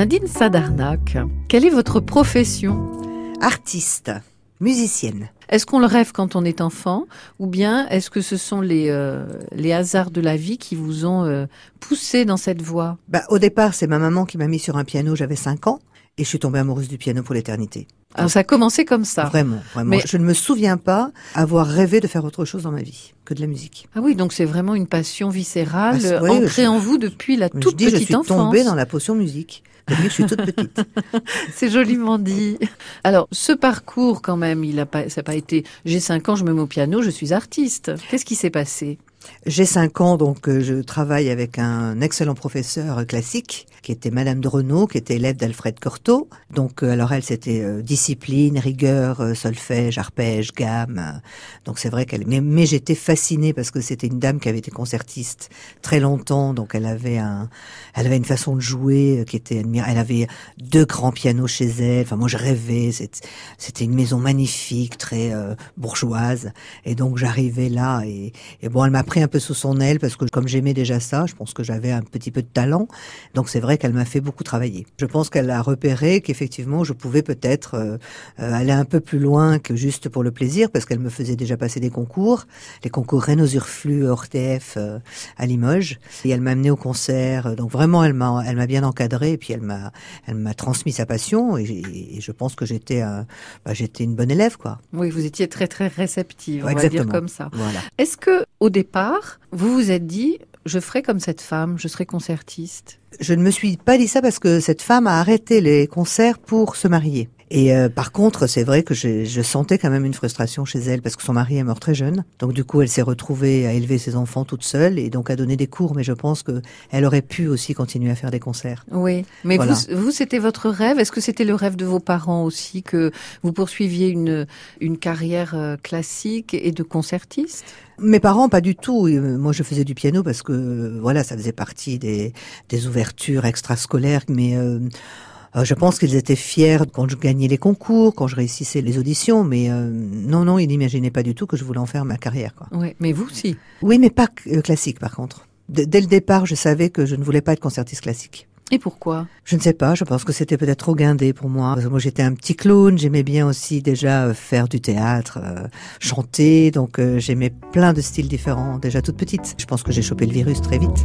Nadine Sadarnak, quelle est votre profession? Artiste, musicienne. Est-ce qu'on le rêve quand on est enfant? Ou bien est-ce que ce sont les, euh, les hasards de la vie qui vous ont euh, poussé dans cette voie? Bah, Au départ, c'est ma maman qui m'a mis sur un piano, j'avais 5 ans, et je suis tombée amoureuse du piano pour l'éternité. Alors ça a commencé comme ça. Vraiment, vraiment. Je ne me souviens pas avoir rêvé de faire autre chose dans ma vie que de la musique. Ah oui, donc c'est vraiment une passion viscérale ah, ancrée en vous depuis la toute petite enfance. Je suis tombée dans la potion musique. Je suis toute petite. c'est joliment dit. Alors, ce parcours, quand même, il a pas, ça n'a pas été. J'ai 5 ans, je me mets au piano, je suis artiste. Qu'est-ce qui s'est passé? J'ai cinq ans, donc euh, je travaille avec un excellent professeur classique qui était Madame de Renault, qui était élève d'Alfred Cortot. Donc, euh, alors elle, c'était euh, discipline, rigueur, solfège, arpège, gamme. donc c'est vrai qu'elle. Mais, mais j'étais fascinée parce que c'était une dame qui avait été concertiste très longtemps, donc elle avait un, elle avait une façon de jouer qui était admirable. Elle avait deux grands pianos chez elle. Enfin, moi, je rêvais. C'était une maison magnifique, très bourgeoise. Et donc j'arrivais là et, et bon, elle m'a pris un peu sous son aile parce que comme j'aimais déjà ça, je pense que j'avais un petit peu de talent. Donc c'est vrai qu'elle m'a fait beaucoup travailler. Je pense qu'elle a repéré qu'effectivement je pouvais peut-être euh, euh, aller un peu plus loin que juste pour le plaisir parce qu'elle me faisait déjà passer des concours, les concours Renault-Urflu, Ortef euh, à Limoges et elle m'a amené au concert. Donc vraiment elle m'a elle m'a bien encadré et puis elle m'a elle m'a transmis sa passion et, je pense que j'étais bah, j'étais une bonne élève quoi. Oui, vous étiez très très réceptive, on va dire comme ça. Voilà. Est-ce que au départ vous vous êtes dit, je ferai comme cette femme, je serai concertiste Je ne me suis pas dit ça parce que cette femme a arrêté les concerts pour se marier. Et euh, par contre, c'est vrai que je, je, sentais quand même une frustration chez elle parce que son mari est mort très jeune. Donc du coup, elle s'est retrouvée à élever ses enfants toute seule et donc à donner des cours. Mais je pense que elle aurait pu aussi continuer à faire des concerts. Oui, mais vous, vous c'était votre rêve? Est-ce que c'était le rêve de vos parents aussi que vous poursuiviez une une carrière euh, classique et de concertiste? Mes parents, pas du tout. Euh, moi, je faisais du piano parce que, voilà, ça faisait partie des, des ouvertures extrascolaires. Mais euh, je pense qu'ils étaient fiers quand je gagnais les concours, quand je réussissais les auditions, mais euh, non, non, ils n'imaginaient pas du tout que je voulais en faire ma carrière. Quoi. Oui, mais vous aussi. Oui, mais pas euh, classique par contre. dès le départ, je savais que je ne voulais pas être concertiste classique. Et pourquoi? Je ne sais pas, je pense que c'était peut-être trop guindé pour moi. moi j'étais un petit clown, j'aimais bien aussi déjà faire du théâtre, chanter, donc j'aimais plein de styles différents déjà toute petite. Je pense que j'ai chopé le virus très vite.